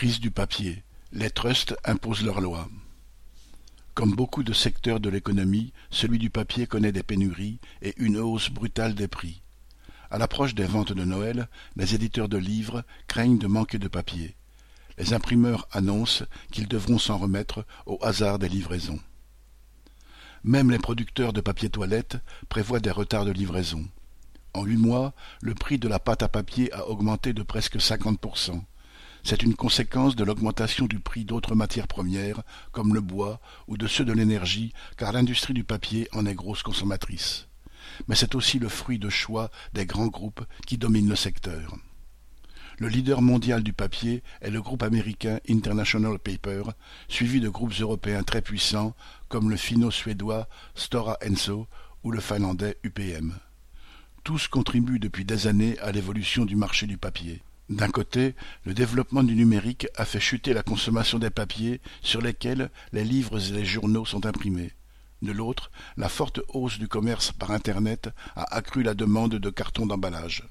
Crise du papier. Les trusts imposent leurs lois. Comme beaucoup de secteurs de l'économie, celui du papier connaît des pénuries et une hausse brutale des prix. À l'approche des ventes de Noël, les éditeurs de livres craignent de manquer de papier. Les imprimeurs annoncent qu'ils devront s'en remettre au hasard des livraisons. Même les producteurs de papier toilette prévoient des retards de livraison. En huit mois, le prix de la pâte à papier a augmenté de presque 50%. C'est une conséquence de l'augmentation du prix d'autres matières premières, comme le bois, ou de ceux de l'énergie, car l'industrie du papier en est grosse consommatrice. Mais c'est aussi le fruit de choix des grands groupes qui dominent le secteur. Le leader mondial du papier est le groupe américain International Paper, suivi de groupes européens très puissants comme le finno-suédois Stora Enso ou le finlandais UPM. Tous contribuent depuis des années à l'évolution du marché du papier. D'un côté, le développement du numérique a fait chuter la consommation des papiers sur lesquels les livres et les journaux sont imprimés. De l'autre, la forte hausse du commerce par Internet a accru la demande de cartons d'emballage.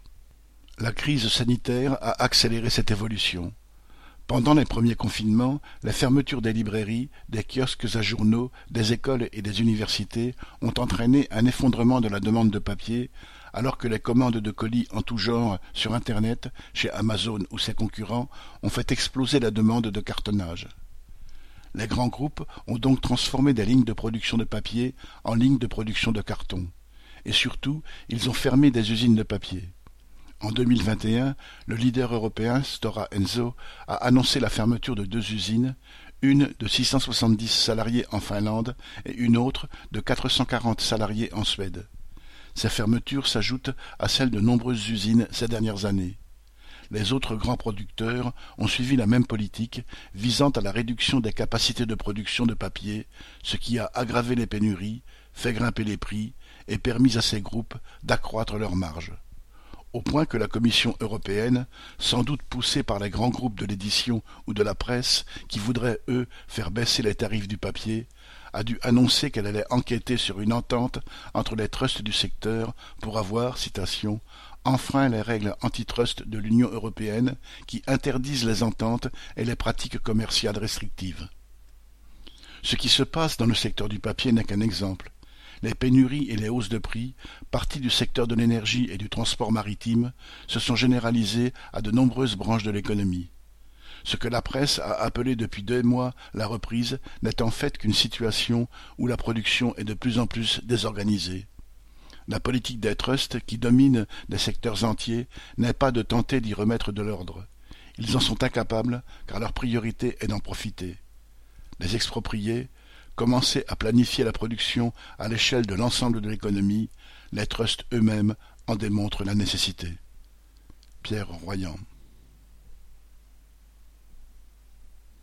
La crise sanitaire a accéléré cette évolution. Pendant les premiers confinements, la fermeture des librairies, des kiosques à journaux, des écoles et des universités ont entraîné un effondrement de la demande de papier, alors que les commandes de colis en tout genre sur Internet, chez Amazon ou ses concurrents, ont fait exploser la demande de cartonnage. Les grands groupes ont donc transformé des lignes de production de papier en lignes de production de carton. Et surtout, ils ont fermé des usines de papier. En 2021, le leader européen Stora Enso a annoncé la fermeture de deux usines, une de 670 salariés en Finlande et une autre de 440 salariés en Suède. Ces fermetures s'ajoutent à celles de nombreuses usines ces dernières années. Les autres grands producteurs ont suivi la même politique visant à la réduction des capacités de production de papier, ce qui a aggravé les pénuries, fait grimper les prix et permis à ces groupes d'accroître leurs marges au point que la Commission européenne, sans doute poussée par les grands groupes de l'édition ou de la presse qui voudraient, eux, faire baisser les tarifs du papier, a dû annoncer qu'elle allait enquêter sur une entente entre les trusts du secteur pour avoir, citation, enfreint les règles antitrust de l'Union européenne qui interdisent les ententes et les pratiques commerciales restrictives. Ce qui se passe dans le secteur du papier n'est qu'un exemple. Les pénuries et les hausses de prix, parties du secteur de l'énergie et du transport maritime, se sont généralisées à de nombreuses branches de l'économie. Ce que la presse a appelé depuis deux mois la reprise n'est en fait qu'une situation où la production est de plus en plus désorganisée. La politique des trusts qui domine des secteurs entiers n'est pas de tenter d'y remettre de l'ordre. Ils en sont incapables car leur priorité est d'en profiter. Les expropriés, commencer à planifier la production à l'échelle de l'ensemble de l'économie, les trusts eux-mêmes en démontrent la nécessité. Pierre Royan